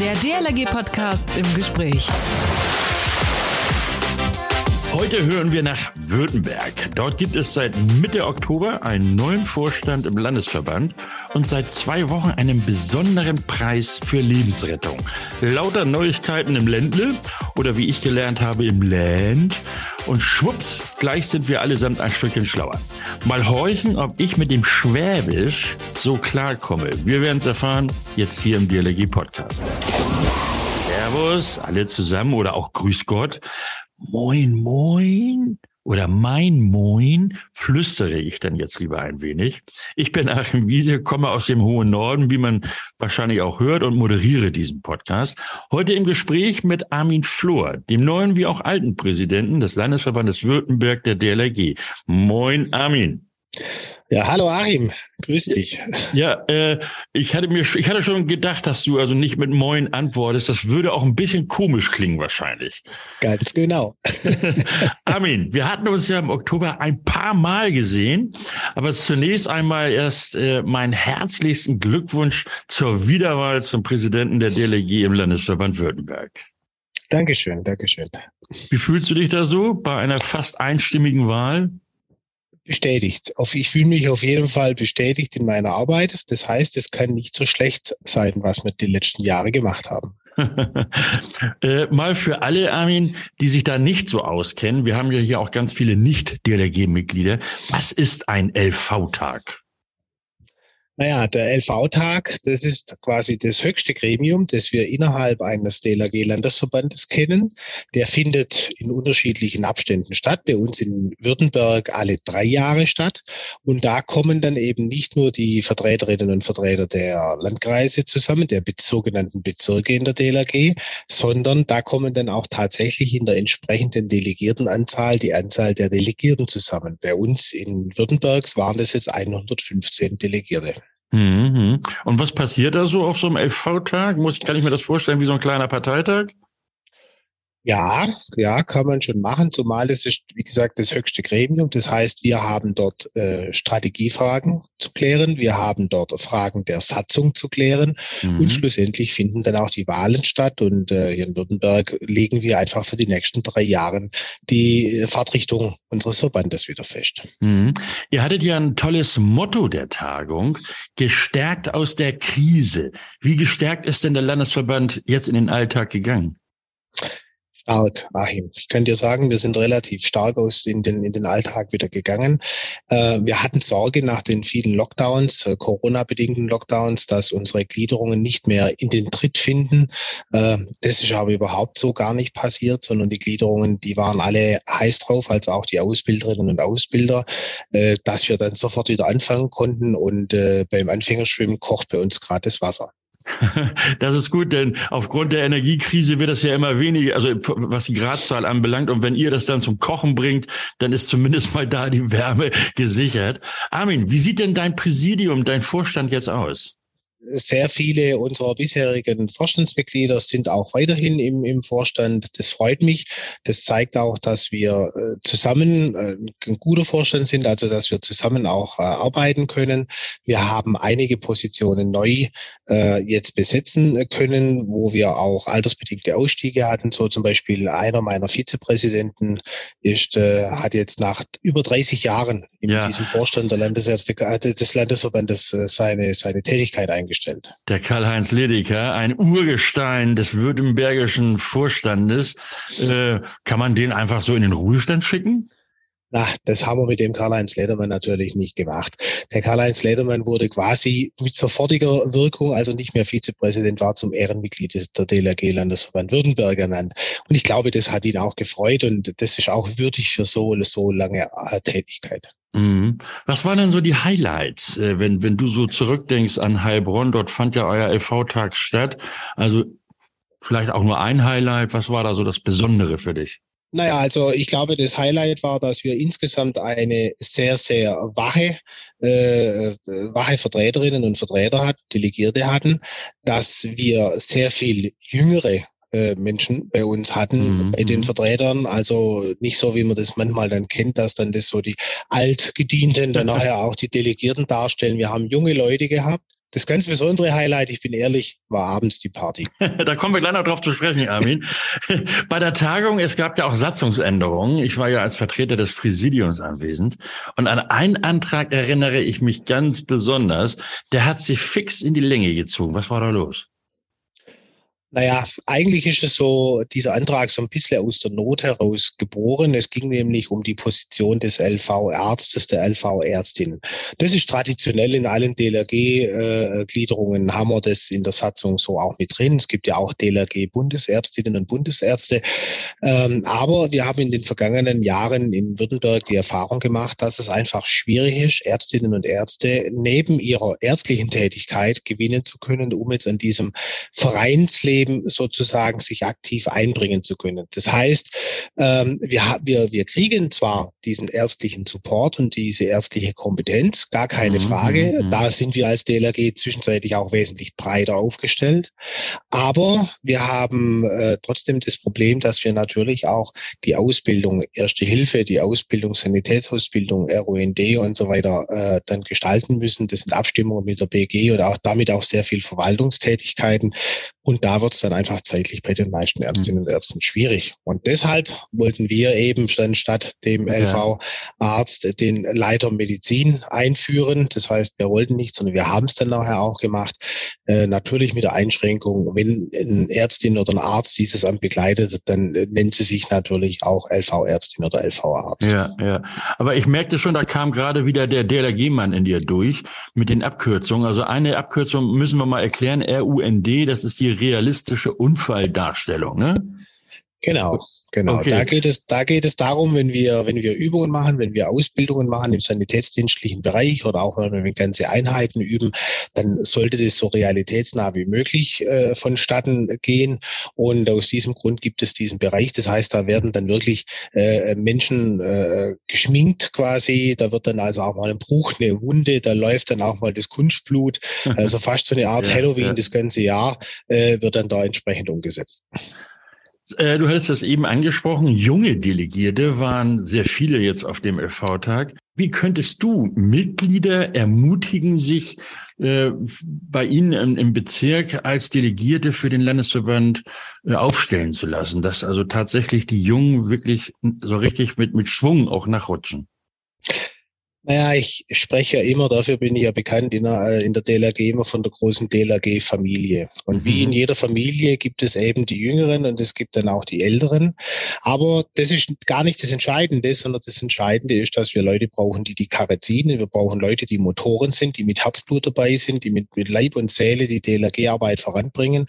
Der DLRG-Podcast im Gespräch. Heute hören wir nach Württemberg. Dort gibt es seit Mitte Oktober einen neuen Vorstand im Landesverband und seit zwei Wochen einen besonderen Preis für Lebensrettung. Lauter Neuigkeiten im Ländle oder wie ich gelernt habe im Land. Und schwupps, gleich sind wir allesamt ein Stückchen schlauer. Mal horchen, ob ich mit dem Schwäbisch so klarkomme. Wir werden es erfahren, jetzt hier im DLG Podcast. Servus, alle zusammen oder auch Grüß Gott. Moin, moin oder mein Moin flüstere ich dann jetzt lieber ein wenig. Ich bin Achim Wiese, komme aus dem hohen Norden, wie man wahrscheinlich auch hört, und moderiere diesen Podcast. Heute im Gespräch mit Armin Flor, dem neuen wie auch alten Präsidenten des Landesverbandes Württemberg der DLRG. Moin, Armin. Ja, hallo Achim, grüß dich. Ja, äh, ich hatte mir, ich hatte schon gedacht, dass du also nicht mit Moin antwortest. Das würde auch ein bisschen komisch klingen wahrscheinlich. Ganz genau. Armin, wir hatten uns ja im Oktober ein paar Mal gesehen, aber zunächst einmal erst äh, meinen herzlichsten Glückwunsch zur Wiederwahl zum Präsidenten der DLG im Landesverband Württemberg. Dankeschön, Dankeschön. Wie fühlst du dich da so bei einer fast einstimmigen Wahl? Bestätigt. Ich fühle mich auf jeden Fall bestätigt in meiner Arbeit. Das heißt, es kann nicht so schlecht sein, was wir die letzten Jahre gemacht haben. äh, mal für alle, Armin, die sich da nicht so auskennen. Wir haben ja hier auch ganz viele Nicht-DLRG-Mitglieder. Was ist ein LV-Tag? Naja, der LV-Tag, das ist quasi das höchste Gremium, das wir innerhalb eines DLRG-Landesverbandes kennen. Der findet in unterschiedlichen Abständen statt. Bei uns in Württemberg alle drei Jahre statt. Und da kommen dann eben nicht nur die Vertreterinnen und Vertreter der Landkreise zusammen, der sogenannten Bezirke in der DLRG, sondern da kommen dann auch tatsächlich in der entsprechenden Delegiertenanzahl die Anzahl der Delegierten zusammen. Bei uns in Württemberg waren das jetzt 115 Delegierte. Mhm. Und was passiert da so auf so einem LV-Tag? Muss ich, kann ich mir das vorstellen wie so ein kleiner Parteitag? Ja, ja, kann man schon machen, zumal es ist, wie gesagt, das höchste Gremium. Das heißt, wir haben dort äh, Strategiefragen zu klären, wir haben dort Fragen der Satzung zu klären mhm. und schlussendlich finden dann auch die Wahlen statt. Und äh, hier in Württemberg legen wir einfach für die nächsten drei Jahre die Fahrtrichtung unseres Verbandes wieder fest. Mhm. Ihr hattet ja ein tolles Motto der Tagung, gestärkt aus der Krise. Wie gestärkt ist denn der Landesverband jetzt in den Alltag gegangen? Stark, Achim. Ich kann dir sagen, wir sind relativ stark aus in den, in den Alltag wieder gegangen. Äh, wir hatten Sorge nach den vielen Lockdowns, äh, Corona-bedingten Lockdowns, dass unsere Gliederungen nicht mehr in den Tritt finden. Äh, das ist aber überhaupt so gar nicht passiert, sondern die Gliederungen, die waren alle heiß drauf, also auch die Ausbilderinnen und Ausbilder, äh, dass wir dann sofort wieder anfangen konnten und äh, beim Anfängerschwimmen kocht bei uns gerade das Wasser. Das ist gut, denn aufgrund der Energiekrise wird das ja immer weniger, also was die Gradzahl anbelangt. Und wenn ihr das dann zum Kochen bringt, dann ist zumindest mal da die Wärme gesichert. Armin, wie sieht denn dein Präsidium, dein Vorstand jetzt aus? Sehr viele unserer bisherigen Vorstandsmitglieder sind auch weiterhin im, im Vorstand. Das freut mich. Das zeigt auch, dass wir äh, zusammen äh, ein guter Vorstand sind, also dass wir zusammen auch äh, arbeiten können. Wir haben einige Positionen neu jetzt besetzen können, wo wir auch altersbedingte Ausstiege hatten. So zum Beispiel einer meiner Vizepräsidenten ist, hat jetzt nach über 30 Jahren in ja. diesem Vorstand der Landes des Landesverbandes seine, seine Tätigkeit eingestellt eingestellt. Der Karl-Heinz Ledeker, ein Urgestein des württembergischen Vorstandes. Äh, kann man den einfach so in den Ruhestand schicken? Na, das haben wir mit dem Karl-Heinz Ledermann natürlich nicht gemacht. Der Karl-Heinz Ledermann wurde quasi mit sofortiger Wirkung, also nicht mehr Vizepräsident war, zum Ehrenmitglied der DLRG Landesverband Württemberg ernannt. Und ich glaube, das hat ihn auch gefreut und das ist auch würdig für so, so lange Tätigkeit. Mhm. Was waren denn so die Highlights, äh, wenn, wenn du so zurückdenkst an Heilbronn? Dort fand ja euer LV-Tag statt. Also vielleicht auch nur ein Highlight. Was war da so das Besondere für dich? Naja, also ich glaube, das Highlight war, dass wir insgesamt eine sehr, sehr wache, äh, wache Vertreterinnen und Vertreter hatten, Delegierte hatten, dass wir sehr viel jüngere äh, Menschen bei uns hatten, mhm. bei den mhm. Vertretern. Also nicht so, wie man das manchmal dann kennt, dass dann das so die Altgedienten dann nachher auch die Delegierten darstellen. Wir haben junge Leute gehabt, das ganz besondere Highlight, ich bin ehrlich, war abends die Party. da kommen wir gleich noch drauf zu sprechen, Armin. Bei der Tagung, es gab ja auch Satzungsänderungen. Ich war ja als Vertreter des Präsidiums anwesend. Und an einen Antrag erinnere ich mich ganz besonders. Der hat sich fix in die Länge gezogen. Was war da los? Naja, eigentlich ist es so, dieser Antrag so ein bisschen aus der Not heraus geboren. Es ging nämlich um die Position des LV-Arztes, der LV-Ärztin. Das ist traditionell in allen DLRG-Gliederungen, haben wir das in der Satzung so auch mit drin. Es gibt ja auch DLRG-Bundesärztinnen und Bundesärzte. Ähm, aber wir haben in den vergangenen Jahren in Württemberg die Erfahrung gemacht, dass es einfach schwierig ist, Ärztinnen und Ärzte neben ihrer ärztlichen Tätigkeit gewinnen zu können, um jetzt an diesem Vereinsleben Leben sozusagen sich aktiv einbringen zu können. Das heißt, ähm, wir, wir, wir kriegen zwar diesen ärztlichen Support und diese ärztliche Kompetenz, gar keine mhm, Frage. Mhm. Da sind wir als DLRG zwischenzeitlich auch wesentlich breiter aufgestellt. Aber wir haben äh, trotzdem das Problem, dass wir natürlich auch die Ausbildung Erste Hilfe, die Ausbildung Sanitätsausbildung, ROND und so weiter äh, dann gestalten müssen. Das sind Abstimmungen mit der BG und auch damit auch sehr viel Verwaltungstätigkeiten. Und da wird es dann einfach zeitlich bei den meisten Ärztinnen und Ärzten schwierig. Und deshalb wollten wir eben dann statt dem LV-Arzt den Leiter Medizin einführen. Das heißt, wir wollten nicht, sondern wir haben es dann nachher auch gemacht. Äh, natürlich mit der Einschränkung, wenn eine Ärztin oder ein Arzt dieses Amt begleitet, dann nennt sie sich natürlich auch LV-Ärztin oder LV-Arzt. Ja, ja. Aber ich merkte schon, da kam gerade wieder der DLRG-Mann in dir durch mit den Abkürzungen. Also eine Abkürzung müssen wir mal erklären, RUND, das ist die realistische Unfalldarstellung, ne? Genau, genau. Okay. Da geht es, da geht es darum, wenn wir, wenn wir Übungen machen, wenn wir Ausbildungen machen im sanitätsdienstlichen Bereich oder auch wenn wir ganze Einheiten üben, dann sollte das so realitätsnah wie möglich äh, vonstatten gehen. Und aus diesem Grund gibt es diesen Bereich. Das heißt, da werden dann wirklich äh, Menschen äh, geschminkt quasi. Da wird dann also auch mal ein Bruch, eine Wunde, da läuft dann auch mal das Kunstblut. Also fast so eine Art ja, Halloween ja. das ganze Jahr äh, wird dann da entsprechend umgesetzt. Äh, du hattest das eben angesprochen. Junge Delegierte waren sehr viele jetzt auf dem FV-Tag. Wie könntest du Mitglieder ermutigen, sich äh, bei Ihnen im, im, Bezirk als Delegierte für den Landesverband äh, aufstellen zu lassen, dass also tatsächlich die Jungen wirklich so richtig mit, mit Schwung auch nachrutschen? Naja, ich spreche ja immer, dafür bin ich ja bekannt in der, äh, in der DLRG immer von der großen DLRG-Familie. Und wie in mhm. jeder Familie gibt es eben die Jüngeren und es gibt dann auch die Älteren. Aber das ist gar nicht das Entscheidende, sondern das Entscheidende ist, dass wir Leute brauchen, die die Karre ziehen. Wir brauchen Leute, die Motoren sind, die mit Herzblut dabei sind, die mit, mit Leib und Seele die DLRG-Arbeit voranbringen.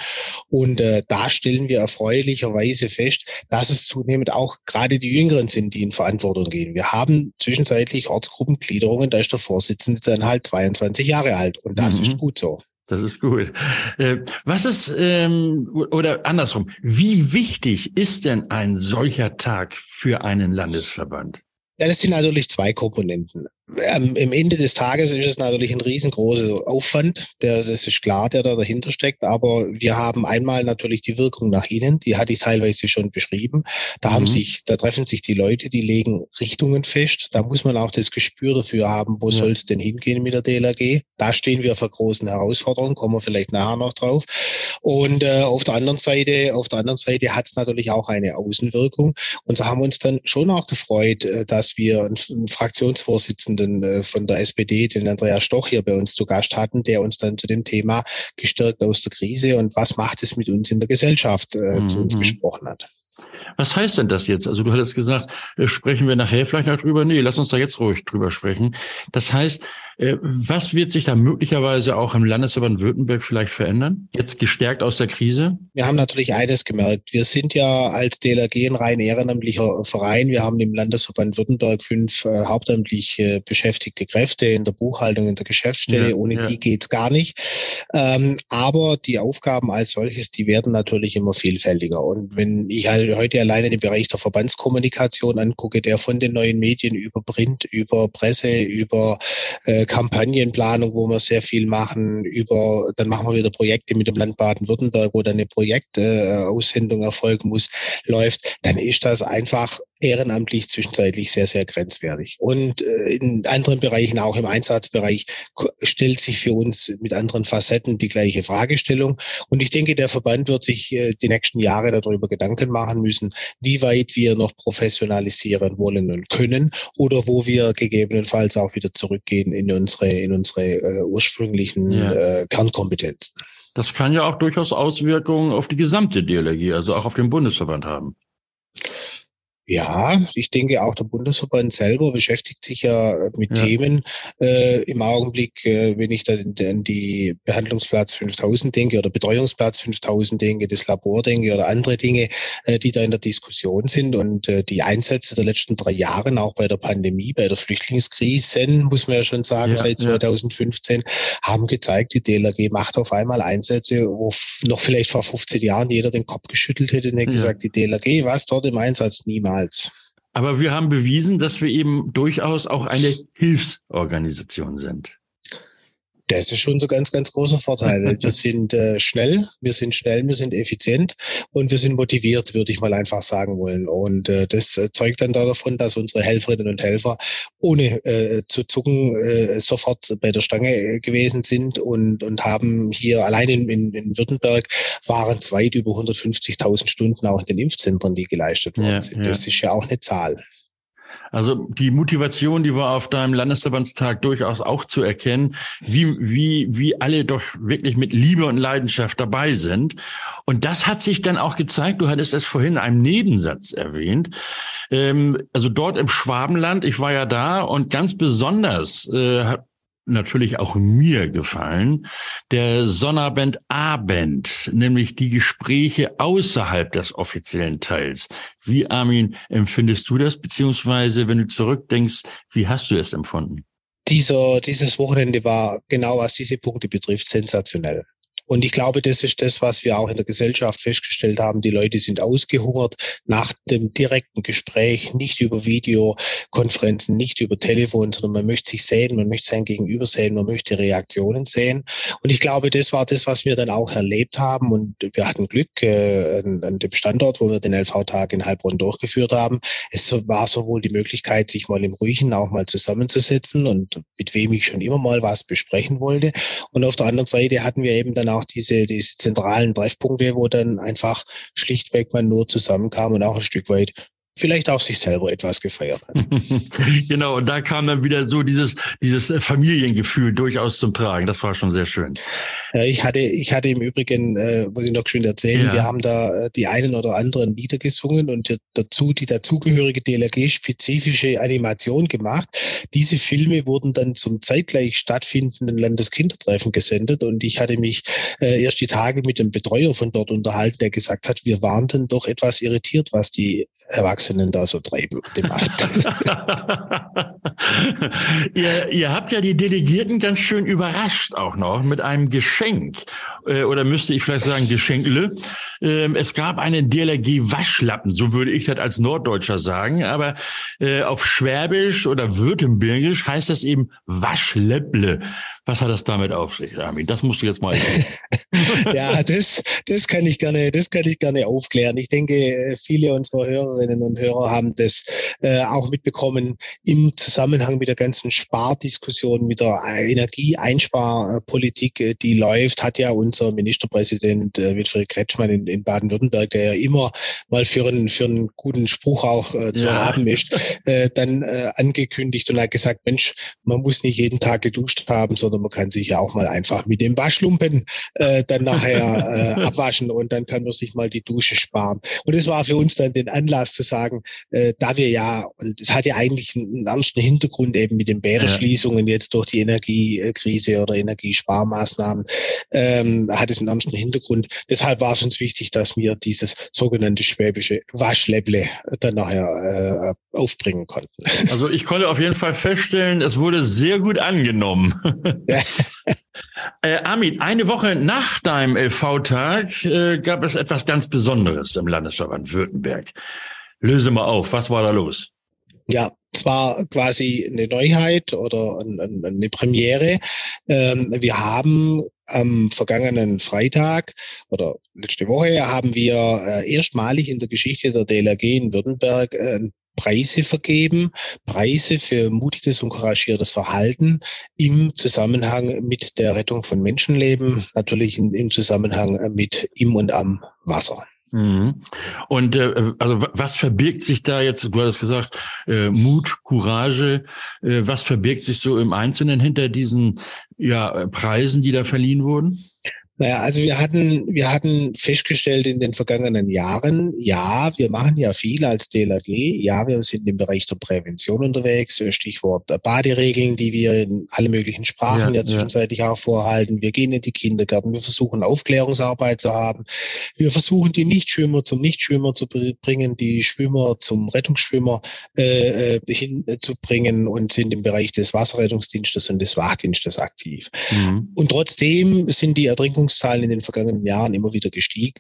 Und äh, da stellen wir erfreulicherweise fest, dass es zunehmend auch gerade die Jüngeren sind, die in Verantwortung gehen. Wir haben zwischenzeitlich Ortsgruppen Gliederungen, da ist der Vorsitzende dann halt 22 Jahre alt. Und das mhm. ist gut so. Das ist gut. Äh, was ist, ähm, oder andersrum, wie wichtig ist denn ein solcher Tag für einen Landesverband? Ja, das sind natürlich zwei Komponenten am Ende des Tages ist es natürlich ein riesengroßer Aufwand, der, das ist klar, der da dahinter steckt. Aber wir haben einmal natürlich die Wirkung nach innen, die hatte ich teilweise schon beschrieben. Da mhm. haben sich, da treffen sich die Leute, die legen Richtungen fest. Da muss man auch das Gespür dafür haben, wo ja. soll es denn hingehen mit der DLRG. Da stehen wir vor großen Herausforderungen, kommen wir vielleicht nachher noch drauf. Und äh, auf der anderen Seite, auf der anderen Seite hat es natürlich auch eine Außenwirkung. Und so haben wir uns dann schon auch gefreut, äh, dass wir einen Fraktionsvorsitzenden Vorsitzenden äh, von der SPD, den Andreas Stoch, hier bei uns zu Gast hatten, der uns dann zu dem Thema gestärkt aus der Krise und was macht es mit uns in der Gesellschaft äh, mhm. zu uns gesprochen hat. Was heißt denn das jetzt? Also du hattest gesagt, äh, sprechen wir nachher vielleicht noch drüber. Nee, lass uns da jetzt ruhig drüber sprechen. Das heißt, was wird sich da möglicherweise auch im Landesverband Württemberg vielleicht verändern? Jetzt gestärkt aus der Krise? Wir haben natürlich eines gemerkt. Wir sind ja als DLRG ein rein ehrenamtlicher Verein. Wir haben im Landesverband Württemberg fünf äh, hauptamtlich äh, beschäftigte Kräfte in der Buchhaltung, in der Geschäftsstelle. Ja, Ohne ja. die geht's gar nicht. Ähm, aber die Aufgaben als solches, die werden natürlich immer vielfältiger. Und wenn ich halt heute alleine den Bereich der Verbandskommunikation angucke, der von den neuen Medien über Print, über Presse, über äh, Kampagnenplanung, wo wir sehr viel machen, über, dann machen wir wieder Projekte mit dem Land Baden-Württemberg, wo dann eine Projektaussendung äh, erfolgen muss, läuft, dann ist das einfach ehrenamtlich zwischenzeitlich sehr, sehr grenzwertig. Und äh, in anderen Bereichen, auch im Einsatzbereich, stellt sich für uns mit anderen Facetten die gleiche Fragestellung. Und ich denke, der Verband wird sich äh, die nächsten Jahre darüber Gedanken machen müssen, wie weit wir noch professionalisieren wollen und können oder wo wir gegebenenfalls auch wieder zurückgehen in unsere, in unsere äh, ursprünglichen ja. äh, Kernkompetenzen. Das kann ja auch durchaus Auswirkungen auf die gesamte DLRG, also auch auf den Bundesverband haben. Ja, ich denke auch der Bundesverband selber beschäftigt sich ja mit ja. Themen äh, im Augenblick, äh, wenn ich da an die Behandlungsplatz 5000 denke oder Betreuungsplatz 5000 denke, das Labor denke oder andere Dinge, äh, die da in der Diskussion sind und äh, die Einsätze der letzten drei Jahre, auch bei der Pandemie, bei der Flüchtlingskrise, muss man ja schon sagen, ja, seit 2015, ja. haben gezeigt, die DLRG macht auf einmal Einsätze, wo noch vielleicht vor 15 Jahren jeder den Kopf geschüttelt hätte und hätte gesagt, die DLRG, was dort im Einsatz niemals niemals. Aber wir haben bewiesen, dass wir eben durchaus auch eine Hilfsorganisation sind. Das ist schon so ganz, ganz großer Vorteil. Wir sind äh, schnell, wir sind schnell, wir sind effizient und wir sind motiviert, würde ich mal einfach sagen wollen. Und äh, das zeugt dann davon, dass unsere Helferinnen und Helfer ohne äh, zu zucken äh, sofort bei der Stange äh, gewesen sind und, und haben hier allein in, in, in Württemberg waren es weit über 150.000 Stunden auch in den Impfzentren, die geleistet worden ja, sind. Ja. Das ist ja auch eine Zahl. Also die Motivation, die war auf deinem Landesverbandstag durchaus auch zu erkennen, wie, wie, wie alle doch wirklich mit Liebe und Leidenschaft dabei sind. Und das hat sich dann auch gezeigt, du hattest es vorhin in einem Nebensatz erwähnt, ähm, also dort im Schwabenland, ich war ja da und ganz besonders äh, hat natürlich auch mir gefallen, der Sonnabend Abend, nämlich die Gespräche außerhalb des offiziellen Teils. Wie, Armin, empfindest du das? Beziehungsweise, wenn du zurückdenkst, wie hast du es empfunden? Dieser, dieses Wochenende war genau was diese Punkte betrifft sensationell. Und ich glaube, das ist das, was wir auch in der Gesellschaft festgestellt haben. Die Leute sind ausgehungert nach dem direkten Gespräch, nicht über Videokonferenzen, nicht über Telefon, sondern man möchte sich sehen, man möchte sein Gegenüber sehen, man möchte Reaktionen sehen. Und ich glaube, das war das, was wir dann auch erlebt haben. Und wir hatten Glück äh, an, an dem Standort, wo wir den LV-Tag in Heilbronn durchgeführt haben. Es war sowohl die Möglichkeit, sich mal im Ruhigen auch mal zusammenzusetzen und mit wem ich schon immer mal was besprechen wollte. Und auf der anderen Seite hatten wir eben dann auch auch diese, diese zentralen Treffpunkte, wo dann einfach schlichtweg man nur zusammenkam und auch ein Stück weit vielleicht auch sich selber etwas gefeiert hat. genau, und da kam dann wieder so dieses, dieses Familiengefühl durchaus zum Tragen. Das war schon sehr schön. Ich hatte, ich hatte im Übrigen, äh, muss ich noch schön erzählen, ja. wir haben da äh, die einen oder anderen Lieder gesungen und dazu die dazugehörige DLRG-spezifische Animation gemacht. Diese Filme wurden dann zum zeitgleich stattfindenden Landeskindertreffen gesendet und ich hatte mich äh, erst die Tage mit dem Betreuer von dort unterhalten, der gesagt hat, wir waren dann doch etwas irritiert, was die Erwachsenen da so treiben. ihr, ihr habt ja die Delegierten ganz schön überrascht auch noch mit einem Geschenk Geschenk äh, oder müsste ich vielleicht sagen Geschenkle. Ähm, es gab einen DLRG-Waschlappen, so würde ich das als Norddeutscher sagen, aber äh, auf Schwäbisch oder Württembergisch heißt das eben Waschlepple. Was hat das damit auf sich, Armin? Das musst du jetzt mal. ja, das, das kann ich gerne, das kann ich gerne aufklären. Ich denke, viele unserer Hörerinnen und Hörer haben das äh, auch mitbekommen im Zusammenhang mit der ganzen Spardiskussion, mit der Energieeinsparpolitik, äh, die läuft, hat ja unser Ministerpräsident äh, Wilfried Kretschmann in, in Baden-Württemberg, der ja immer mal für einen, für einen guten Spruch auch äh, zu ja. haben ist, äh, dann äh, angekündigt und hat gesagt, Mensch, man muss nicht jeden Tag geduscht haben, sondern sondern man kann sich ja auch mal einfach mit dem Waschlumpen äh, dann nachher äh, abwaschen und dann kann man sich mal die Dusche sparen. Und es war für uns dann den Anlass zu sagen, äh, da wir ja, und es hat ja eigentlich einen ernsten Hintergrund eben mit den Bäderschließungen jetzt durch die Energiekrise oder Energiesparmaßnahmen, ähm, hat es einen ernsten Hintergrund. Deshalb war es uns wichtig, dass wir dieses sogenannte schwäbische Waschläble dann nachher äh, aufbringen konnten. Also ich konnte auf jeden Fall feststellen, es wurde sehr gut angenommen. äh, Armin, eine Woche nach deinem LV-Tag äh, gab es etwas ganz Besonderes im Landesverband Württemberg. Löse mal auf, was war da los? Ja, es war quasi eine Neuheit oder eine Premiere. Ähm, wir haben am vergangenen Freitag oder letzte Woche haben wir äh, erstmalig in der Geschichte der DLRG in Württemberg äh, ein Preise vergeben, Preise für mutiges und couragiertes Verhalten im Zusammenhang mit der Rettung von Menschenleben, natürlich im Zusammenhang mit im und am Wasser. Mhm. Und äh, also was verbirgt sich da jetzt, du hattest gesagt, äh, Mut, Courage, äh, was verbirgt sich so im Einzelnen hinter diesen ja, Preisen, die da verliehen wurden? Naja, also wir hatten, wir hatten festgestellt in den vergangenen Jahren, ja, wir machen ja viel als DLRG, ja, wir sind im Bereich der Prävention unterwegs, Stichwort Baderegeln, die wir in alle möglichen Sprachen ja, ja zwischenzeitlich ja. auch vorhalten. Wir gehen in die Kindergärten, wir versuchen Aufklärungsarbeit zu haben. Wir versuchen die Nichtschwimmer zum Nichtschwimmer zu bringen, die Schwimmer zum Rettungsschwimmer äh, äh hinzubringen und sind im Bereich des Wasserrettungsdienstes und des Wachdienstes aktiv. Mhm. Und trotzdem sind die Ertrinkungs Verkaufszahlen in den vergangenen Jahren immer wieder gestiegen.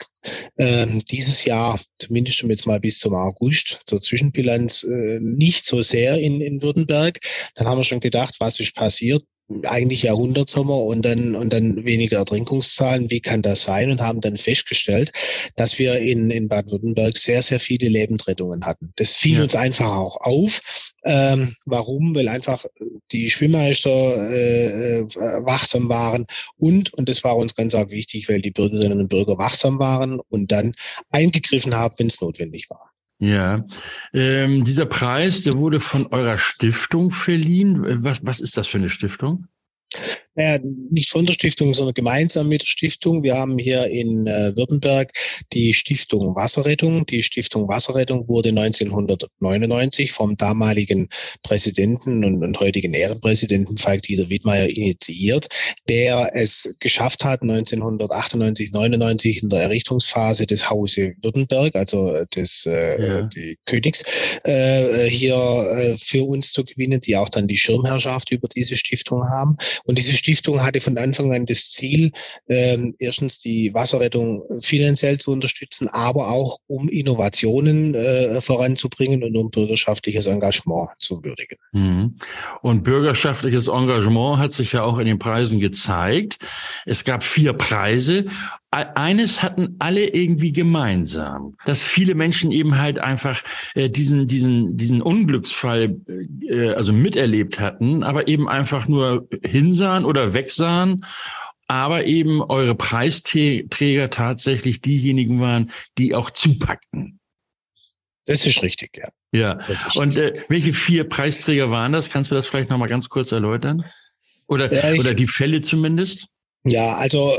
Ähm, dieses Jahr, zumindest jetzt mal bis zum August, zur Zwischenbilanz, äh, nicht so sehr in, in Württemberg. Dann haben wir schon gedacht, was ist passiert? Eigentlich Jahrhundertsommer und dann, und dann weniger Ertrinkungszahlen. Wie kann das sein? Und haben dann festgestellt, dass wir in, in Baden-Württemberg sehr, sehr viele Lebendrettungen hatten. Das fiel ja. uns einfach auch auf. Ähm, warum? Weil einfach die Schwimmmeister äh, äh, wachsam waren und, und das war uns ganz arg wichtig, weil die Bürgerinnen und Bürger wachsam waren und dann eingegriffen haben, wenn es notwendig war. Ja, ähm, dieser Preis, der wurde von eurer Stiftung verliehen. Was, was ist das für eine Stiftung? Naja, nicht von der Stiftung, sondern gemeinsam mit der Stiftung. Wir haben hier in äh, Württemberg die Stiftung Wasserrettung. Die Stiftung Wasserrettung wurde 1999 vom damaligen Präsidenten und, und heutigen Ehrenpräsidenten Falk-Dieter Wiedmeier initiiert, der es geschafft hat, 1998, 99 in der Errichtungsphase des Hause Württemberg, also des äh, ja. Königs, äh, hier äh, für uns zu gewinnen, die auch dann die Schirmherrschaft über diese Stiftung haben. Und diese Stiftung hatte von Anfang an das Ziel, ähm, erstens die Wasserrettung finanziell zu unterstützen, aber auch um Innovationen äh, voranzubringen und um bürgerschaftliches Engagement zu würdigen. Mhm. Und bürgerschaftliches Engagement hat sich ja auch in den Preisen gezeigt. Es gab vier Preise eines hatten alle irgendwie gemeinsam, dass viele Menschen eben halt einfach äh, diesen diesen diesen Unglücksfall äh, also miterlebt hatten, aber eben einfach nur hinsahen oder wegsahen, aber eben eure Preisträger tatsächlich diejenigen waren, die auch zupackten. Das ist richtig, ja. Ja. Und äh, welche vier Preisträger waren das? Kannst du das vielleicht noch mal ganz kurz erläutern? Oder ja, oder die Fälle zumindest? Ja, also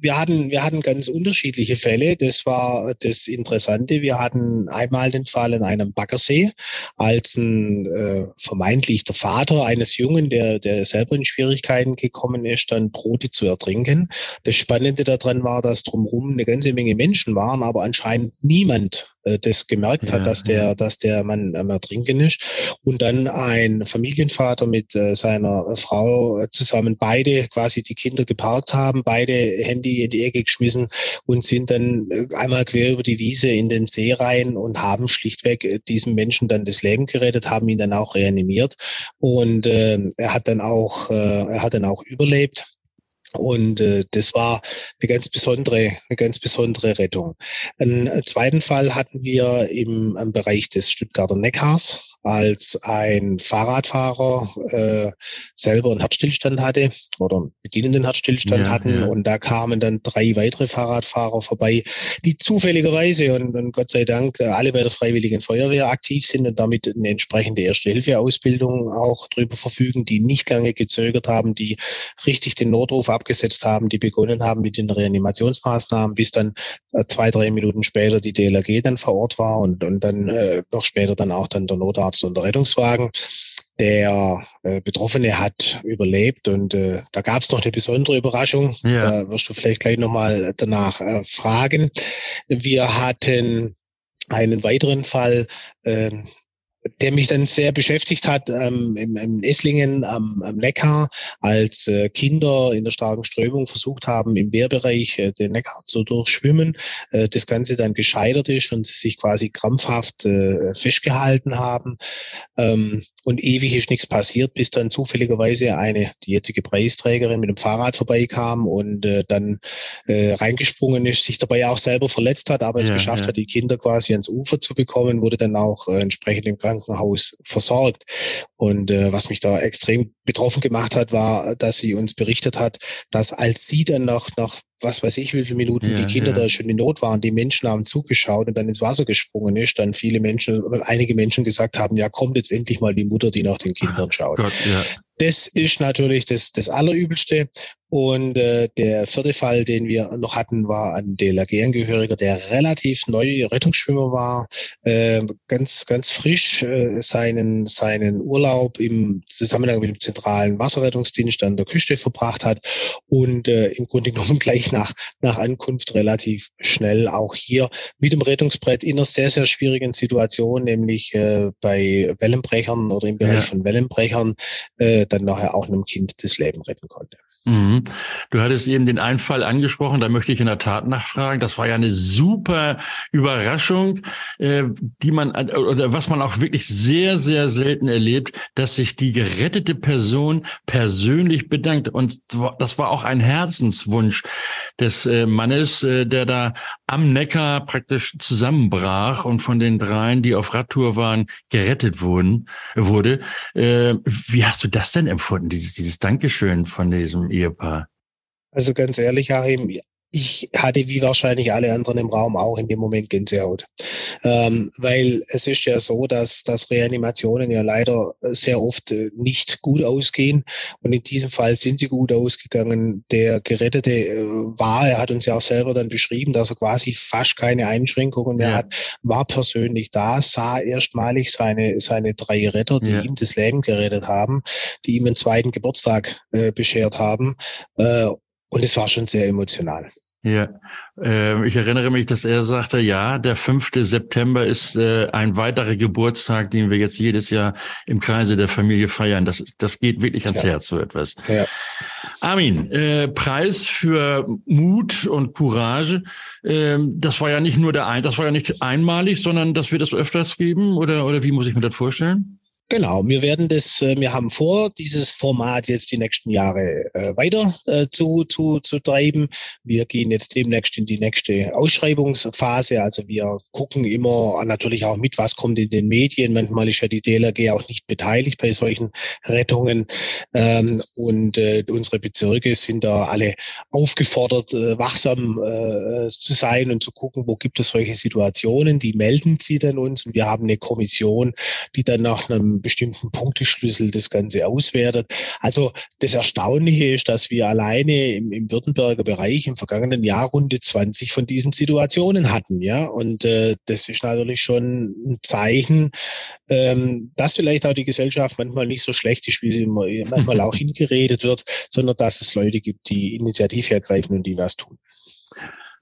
wir hatten, wir hatten ganz unterschiedliche Fälle. Das war das Interessante. Wir hatten einmal den Fall in einem Baggersee, als ein äh, vermeintlich der Vater eines Jungen, der, der selber in Schwierigkeiten gekommen ist, dann drohte zu ertrinken. Das Spannende daran war, dass drumherum eine ganze Menge Menschen waren, aber anscheinend niemand äh, das gemerkt ja, hat, dass der, ja. dass der Mann am Ertrinken ist. Und dann ein Familienvater mit äh, seiner Frau zusammen beide quasi die Kinder geparkt haben, beide Handy in die Ecke geschmissen und sind dann äh, einmal quer über die Wiese in den See rein und haben schlichtweg diesem Menschen dann das Leben gerettet, haben ihn dann auch reanimiert und äh, er hat dann auch, äh, er hat dann auch überlebt. Und äh, das war eine ganz besondere, eine ganz besondere Rettung. Einen zweiten Fall hatten wir im, im Bereich des Stuttgarter Neckars, als ein Fahrradfahrer äh, selber einen Herzstillstand hatte oder beginnenden Herzstillstand ja, hatten. Ja. Und da kamen dann drei weitere Fahrradfahrer vorbei, die zufälligerweise und, und Gott sei Dank alle bei der Freiwilligen Feuerwehr aktiv sind und damit eine entsprechende Erste-Hilfe-Ausbildung auch drüber verfügen, die nicht lange gezögert haben, die richtig den Notruf abgesetzt haben, die begonnen haben mit den Reanimationsmaßnahmen, bis dann äh, zwei, drei Minuten später die DLRG dann vor Ort war und, und dann äh, noch später dann auch dann der Notarzt Und der Rettungswagen. Der äh, Betroffene hat überlebt und äh, da gab es noch eine besondere Überraschung. Ja. Da wirst du vielleicht gleich nochmal danach äh, fragen. Wir hatten einen weiteren Fall, äh, der mich dann sehr beschäftigt hat ähm, im, im Esslingen am, am Neckar, als äh, Kinder in der starken Strömung versucht haben, im Wehrbereich äh, den Neckar zu durchschwimmen, äh, das Ganze dann gescheitert ist und sie sich quasi krampfhaft äh, festgehalten haben. Ähm, und ewig ist nichts passiert, bis dann zufälligerweise eine, die jetzige Preisträgerin mit dem Fahrrad vorbeikam und äh, dann äh, reingesprungen ist, sich dabei auch selber verletzt hat, aber es ja, geschafft ja. hat, die Kinder quasi ans Ufer zu bekommen, wurde dann auch äh, entsprechend im Krankenhaus Krankenhaus versorgt. Und äh, was mich da extrem betroffen gemacht hat, war, dass sie uns berichtet hat, dass als sie dann nach, nach was weiß ich, wie viele Minuten ja, die Kinder ja. da schon in Not waren, die Menschen haben zugeschaut und dann ins Wasser gesprungen ist, dann viele Menschen, einige Menschen gesagt haben, ja, kommt jetzt endlich mal die Mutter, die nach den Kindern schaut. Gott, ja. Das ist natürlich das, das Allerübelste. Und äh, der vierte Fall, den wir noch hatten, war ein DLRG-Angehöriger, der relativ neu Rettungsschwimmer war, äh, ganz ganz frisch äh, seinen seinen Urlaub im Zusammenhang mit dem zentralen Wasserrettungsdienst an der Küste verbracht hat und äh, im Grunde genommen gleich nach nach Ankunft relativ schnell auch hier mit dem Rettungsbrett in einer sehr sehr schwierigen Situation, nämlich äh, bei Wellenbrechern oder im Bereich ja. von Wellenbrechern, äh, dann nachher auch einem Kind das Leben retten konnte. Mhm. Du hattest eben den Einfall angesprochen, da möchte ich in der Tat nachfragen. Das war ja eine super Überraschung, äh, die man oder was man auch wirklich sehr, sehr selten erlebt, dass sich die gerettete Person persönlich bedankt. Und das war auch ein Herzenswunsch des äh, Mannes, äh, der da am Neckar praktisch zusammenbrach und von den dreien, die auf Radtour waren, gerettet wurden, wurde. Wie hast du das denn empfunden, dieses, dieses Dankeschön von diesem Ehepaar? Also ganz ehrlich, Achim, ich hatte wie wahrscheinlich alle anderen im Raum auch in dem Moment Gänsehaut. Ähm, weil es ist ja so, dass, dass Reanimationen ja leider sehr oft äh, nicht gut ausgehen. Und in diesem Fall sind sie gut ausgegangen. Der Gerettete äh, war, er hat uns ja auch selber dann beschrieben, dass er quasi fast keine Einschränkungen mehr ja. hat, war persönlich da, sah erstmalig seine, seine drei Retter, die ja. ihm das Leben gerettet haben, die ihm einen zweiten Geburtstag äh, beschert haben. Äh, und es war schon sehr emotional. Ja, äh, ich erinnere mich, dass er sagte, ja, der 5. September ist äh, ein weiterer Geburtstag, den wir jetzt jedes Jahr im Kreise der Familie feiern. Das, das geht wirklich ans ja. Herz, so etwas. Ja. Armin, äh, Preis für Mut und Courage, äh, das war ja nicht nur der ein, das war ja nicht einmalig, sondern dass wir das öfters geben, oder, oder wie muss ich mir das vorstellen? Genau, wir werden das, äh, wir haben vor, dieses Format jetzt die nächsten Jahre äh, weiter äh, zu, zu, zu treiben. Wir gehen jetzt demnächst in die nächste Ausschreibungsphase. Also wir gucken immer natürlich auch mit, was kommt in den Medien. Manchmal ist ja die DLRG auch nicht beteiligt bei solchen Rettungen. Ähm, und unsere Bezirke sind da alle aufgefordert, wachsam zu sein und zu gucken, wo gibt es solche Situationen. Die melden sie dann uns und wir haben eine Kommission, die dann nach einem bestimmten Punkteschlüssel das Ganze auswertet. Also das Erstaunliche ist, dass wir alleine im, im Württemberger Bereich im vergangenen Jahr runde 20 von diesen Situationen hatten. Ja, und äh, das ist natürlich schon ein Zeichen, ähm, dass vielleicht auch die Gesellschaft manchmal nicht so schlecht ist, wie sie manchmal auch hingeredet wird, sondern dass es Leute gibt, die Initiative ergreifen und die was tun.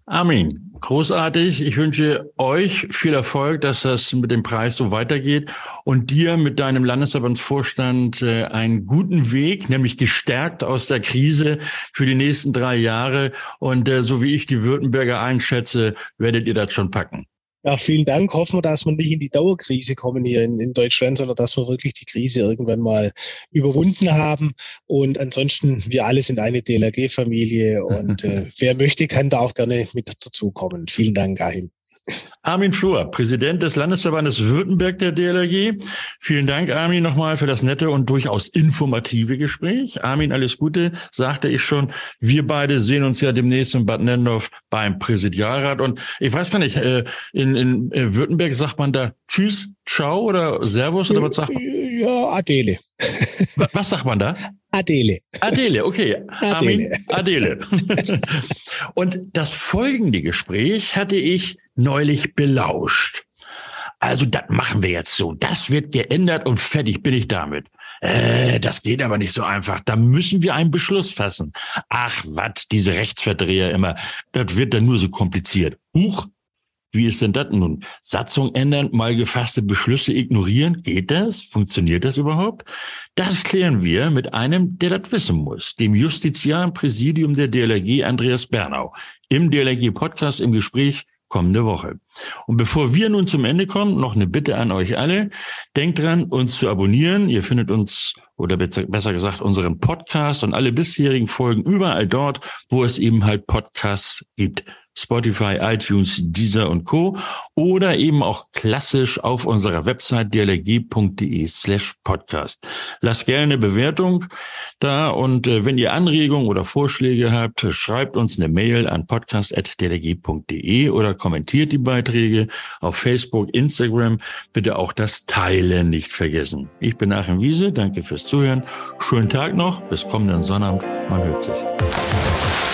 Armin, großartig. Ich wünsche euch viel Erfolg, dass das mit dem Preis so weitergeht und dir mit deinem Landesverbandsvorstand äh, einen guten Weg, nämlich gestärkt aus der Krise für die nächsten drei Jahre. Und äh, so wie ich die Württemberger einschätze, werdet ihr das schon packen. Ja, vielen Dank. Hoffen wir, dass wir nicht in die Dauerkrise kommen hier in, in, Deutschland, sondern dass wir wirklich die Krise irgendwann mal überwunden haben. Und ansonsten, wir alle sind eine DLRG-Familie und äh, wer möchte, kann da auch gerne mit dazukommen. Vielen Dank, Ahim. Armin Flur, Präsident des Landesverbandes Württemberg der DLRG. Vielen Dank, Armin, nochmal für das nette und durchaus informative Gespräch. Armin, alles Gute, sagte ich schon. Wir beide sehen uns ja demnächst in Bad Nendorf beim Präsidialrat. Und ich weiß gar nicht, äh, in, in äh, Württemberg sagt man da Tschüss, Ciao oder Servus oder was sagt man? Ja, Adele. Was sagt man da? Adele. Adele, okay. Adele. Armin, Adele. Und das folgende Gespräch hatte ich neulich belauscht. Also das machen wir jetzt so. Das wird geändert und fertig bin ich damit. Äh, das geht aber nicht so einfach. Da müssen wir einen Beschluss fassen. Ach, was, diese Rechtsverdreher immer. Das wird dann nur so kompliziert. Huch, wie ist denn das nun? Satzung ändern, mal gefasste Beschlüsse ignorieren? Geht das? Funktioniert das überhaupt? Das klären wir mit einem, der das wissen muss, dem Justiziar im Präsidium der DLRG, Andreas Bernau, im DLRG-Podcast im Gespräch kommende Woche. Und bevor wir nun zum Ende kommen, noch eine Bitte an euch alle. Denkt dran, uns zu abonnieren. Ihr findet uns oder besser gesagt unseren Podcast und alle bisherigen Folgen überall dort, wo es eben halt Podcasts gibt. Spotify, iTunes, Deezer und Co. oder eben auch klassisch auf unserer Website dlg.de slash podcast. Lasst gerne eine Bewertung da und äh, wenn ihr Anregungen oder Vorschläge habt, schreibt uns eine Mail an podcast.dlg.de oder kommentiert die Beiträge auf Facebook, Instagram. Bitte auch das Teilen nicht vergessen. Ich bin Achim Wiese, danke fürs Zuhören. Schönen Tag noch, bis kommenden Sonnabend. Man hört sich.